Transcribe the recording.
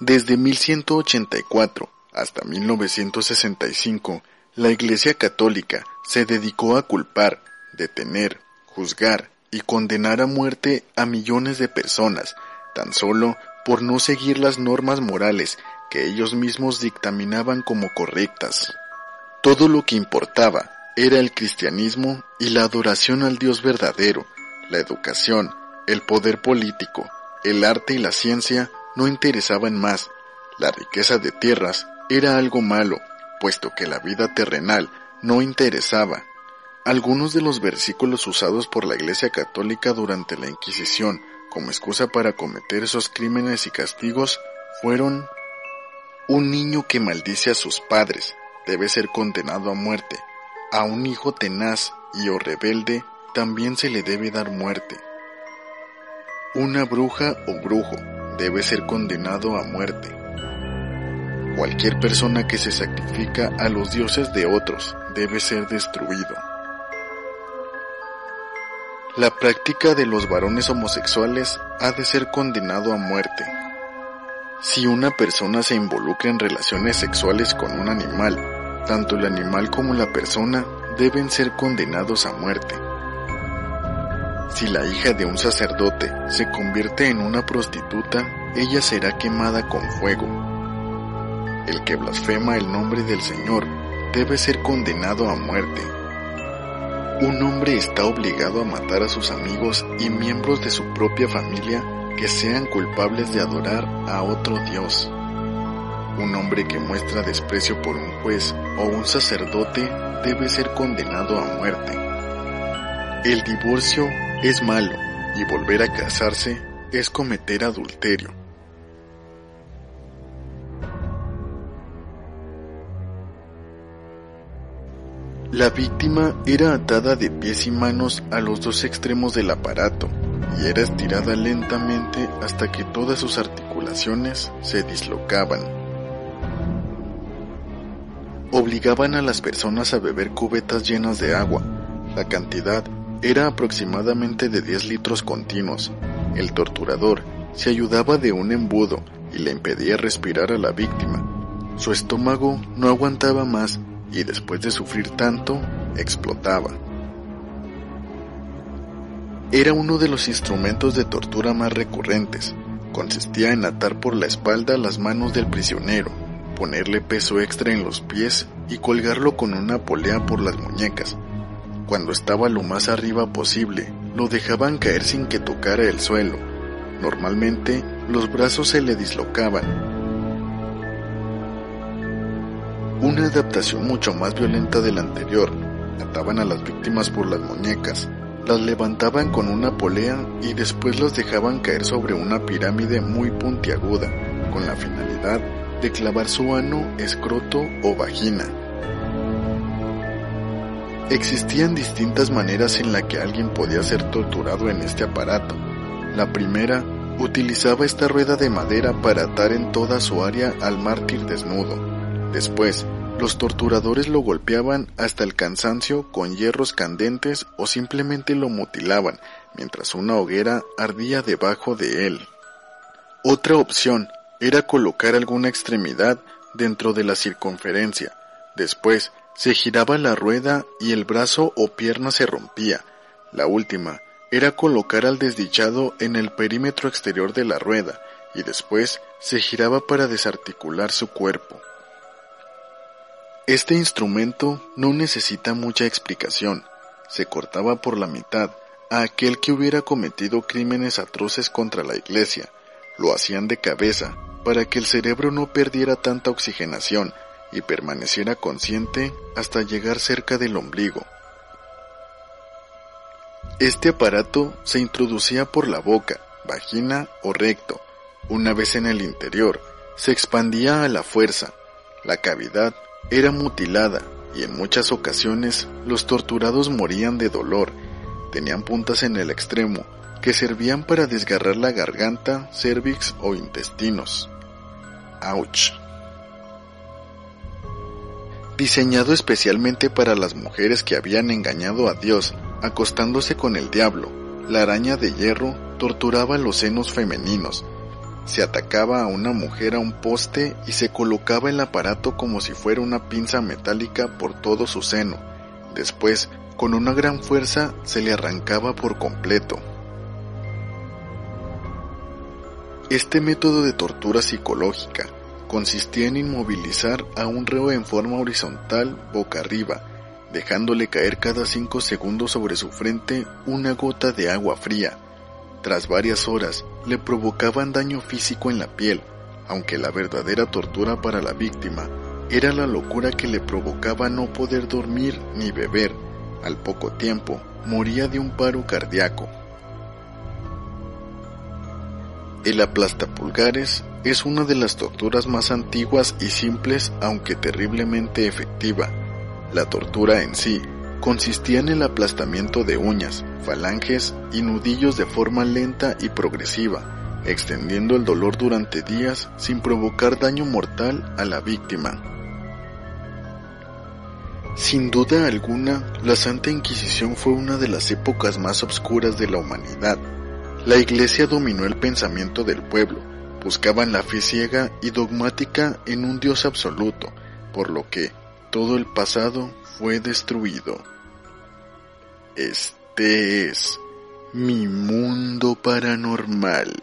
Desde 1184 hasta 1965, la Iglesia Católica se dedicó a culpar, detener, juzgar y condenar a muerte a millones de personas, tan solo por no seguir las normas morales que ellos mismos dictaminaban como correctas. Todo lo que importaba era el cristianismo y la adoración al Dios verdadero, la educación, el poder político, el arte y la ciencia no interesaban más. La riqueza de tierras era algo malo, puesto que la vida terrenal no interesaba. Algunos de los versículos usados por la Iglesia Católica durante la Inquisición como excusa para cometer esos crímenes y castigos fueron un niño que maldice a sus padres debe ser condenado a muerte. A un hijo tenaz y o rebelde también se le debe dar muerte. Una bruja o brujo debe ser condenado a muerte. Cualquier persona que se sacrifica a los dioses de otros debe ser destruido. La práctica de los varones homosexuales ha de ser condenado a muerte. Si una persona se involucra en relaciones sexuales con un animal, tanto el animal como la persona deben ser condenados a muerte. Si la hija de un sacerdote se convierte en una prostituta, ella será quemada con fuego. El que blasfema el nombre del Señor debe ser condenado a muerte. Un hombre está obligado a matar a sus amigos y miembros de su propia familia que sean culpables de adorar a otro Dios. Un hombre que muestra desprecio por un juez o un sacerdote debe ser condenado a muerte. El divorcio es malo y volver a casarse es cometer adulterio. La víctima era atada de pies y manos a los dos extremos del aparato y era estirada lentamente hasta que todas sus articulaciones se dislocaban. Obligaban a las personas a beber cubetas llenas de agua. La cantidad era aproximadamente de 10 litros continuos. El torturador se ayudaba de un embudo y le impedía respirar a la víctima. Su estómago no aguantaba más y después de sufrir tanto, explotaba. Era uno de los instrumentos de tortura más recurrentes. Consistía en atar por la espalda las manos del prisionero, ponerle peso extra en los pies y colgarlo con una polea por las muñecas. Cuando estaba lo más arriba posible, lo dejaban caer sin que tocara el suelo. Normalmente, los brazos se le dislocaban una adaptación mucho más violenta de la anterior. Ataban a las víctimas por las muñecas, las levantaban con una polea y después las dejaban caer sobre una pirámide muy puntiaguda, con la finalidad de clavar su ano, escroto o vagina. Existían distintas maneras en la que alguien podía ser torturado en este aparato. La primera utilizaba esta rueda de madera para atar en toda su área al mártir desnudo. Después, los torturadores lo golpeaban hasta el cansancio con hierros candentes o simplemente lo mutilaban mientras una hoguera ardía debajo de él. Otra opción era colocar alguna extremidad dentro de la circunferencia. Después se giraba la rueda y el brazo o pierna se rompía. La última era colocar al desdichado en el perímetro exterior de la rueda y después se giraba para desarticular su cuerpo. Este instrumento no necesita mucha explicación. Se cortaba por la mitad a aquel que hubiera cometido crímenes atroces contra la iglesia. Lo hacían de cabeza para que el cerebro no perdiera tanta oxigenación y permaneciera consciente hasta llegar cerca del ombligo. Este aparato se introducía por la boca, vagina o recto. Una vez en el interior, se expandía a la fuerza. La cavidad era mutilada y en muchas ocasiones los torturados morían de dolor. Tenían puntas en el extremo que servían para desgarrar la garganta, cervix o intestinos. Ouch. Diseñado especialmente para las mujeres que habían engañado a Dios, acostándose con el diablo, la araña de hierro torturaba los senos femeninos. Se atacaba a una mujer a un poste y se colocaba el aparato como si fuera una pinza metálica por todo su seno. Después, con una gran fuerza, se le arrancaba por completo. Este método de tortura psicológica consistía en inmovilizar a un reo en forma horizontal boca arriba, dejándole caer cada cinco segundos sobre su frente una gota de agua fría. Tras varias horas le provocaban daño físico en la piel, aunque la verdadera tortura para la víctima era la locura que le provocaba no poder dormir ni beber. Al poco tiempo moría de un paro cardíaco. El aplastapulgares es una de las torturas más antiguas y simples aunque terriblemente efectiva. La tortura en sí consistía en el aplastamiento de uñas, falanges y nudillos de forma lenta y progresiva, extendiendo el dolor durante días sin provocar daño mortal a la víctima. Sin duda alguna, la Santa Inquisición fue una de las épocas más obscuras de la humanidad la iglesia dominó el pensamiento del pueblo, buscaban la fe ciega y dogmática en un Dios absoluto, por lo que todo el pasado fue destruido. Este es mi mundo paranormal.